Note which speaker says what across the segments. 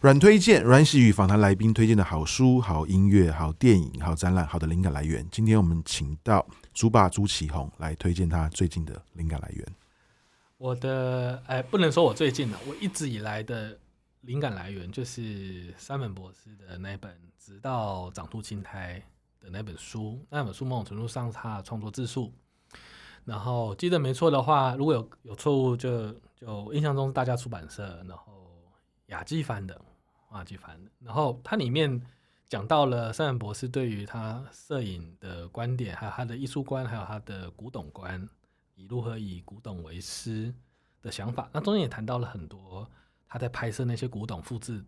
Speaker 1: 软推荐，阮喜与访谈来宾推荐的好书、好音乐、好电影、好展览、好的灵感来源。今天我们请到竹爸朱启宏来推荐他最近的灵感来源。
Speaker 2: 我的哎，不能说我最近的，我一直以来的灵感来源就是山本博士的那本《直到长出青苔》的那本书。那本书某种程度上是他的创作自述。然后记得没错的话，如果有有错误就，就印象中是大家出版社，然后雅纪翻的。雅，纪梵，然后它里面讲到了山本博士对于他摄影的观点，还有他的艺术观，还有他的古董观，以如何以古董为师的想法。那中间也谈到了很多他在拍摄那些古董复制、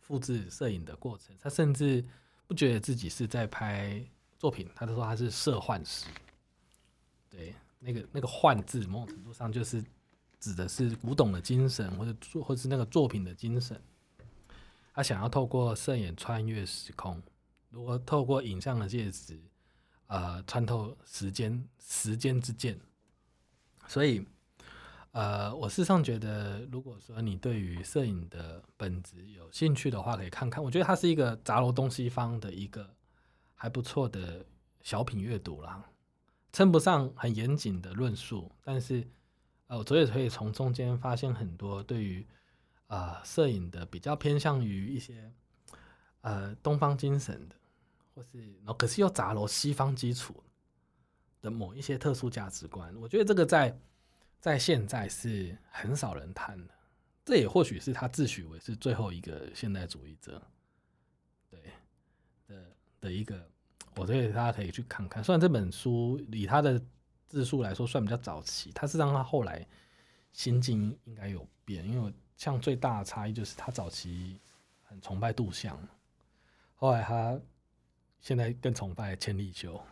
Speaker 2: 复制摄影的过程。他甚至不觉得自己是在拍作品，他就说他是摄幻师。对，那个那个“幻”字，某种程度上就是指的是古董的精神，或者作，或者是那个作品的精神。他想要透过摄影穿越时空，如果透过影像的介质，呃，穿透时间时间之剑。所以，呃，我事实上觉得，如果说你对于摄影的本质有兴趣的话，可以看看。我觉得它是一个杂糅东西方的一个还不错的小品阅读啦，称不上很严谨的论述，但是，呃，我觉得可以从中间发现很多对于。啊，摄、影的比较偏向于一些呃东方精神的，或是然后可是又杂糅西方基础的某一些特殊价值观。我觉得这个在在现在是很少人谈的。这也或许是他自诩为是最后一个现代主义者，对的的一个。我觉得大家可以去看看。虽然这本书以他的字数来说算比较早期，他是让他后来心境应该有变，因为。像最大的差异就是他早期很崇拜杜象，后来他现在更崇拜千利休。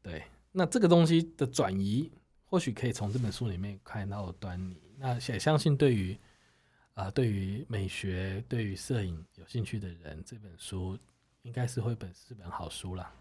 Speaker 2: 对，那这个东西的转移，或许可以从这本书里面看到端倪。那也相信对于啊，对于美学、对于摄影有兴趣的人，这本书应该是会本是本好书了。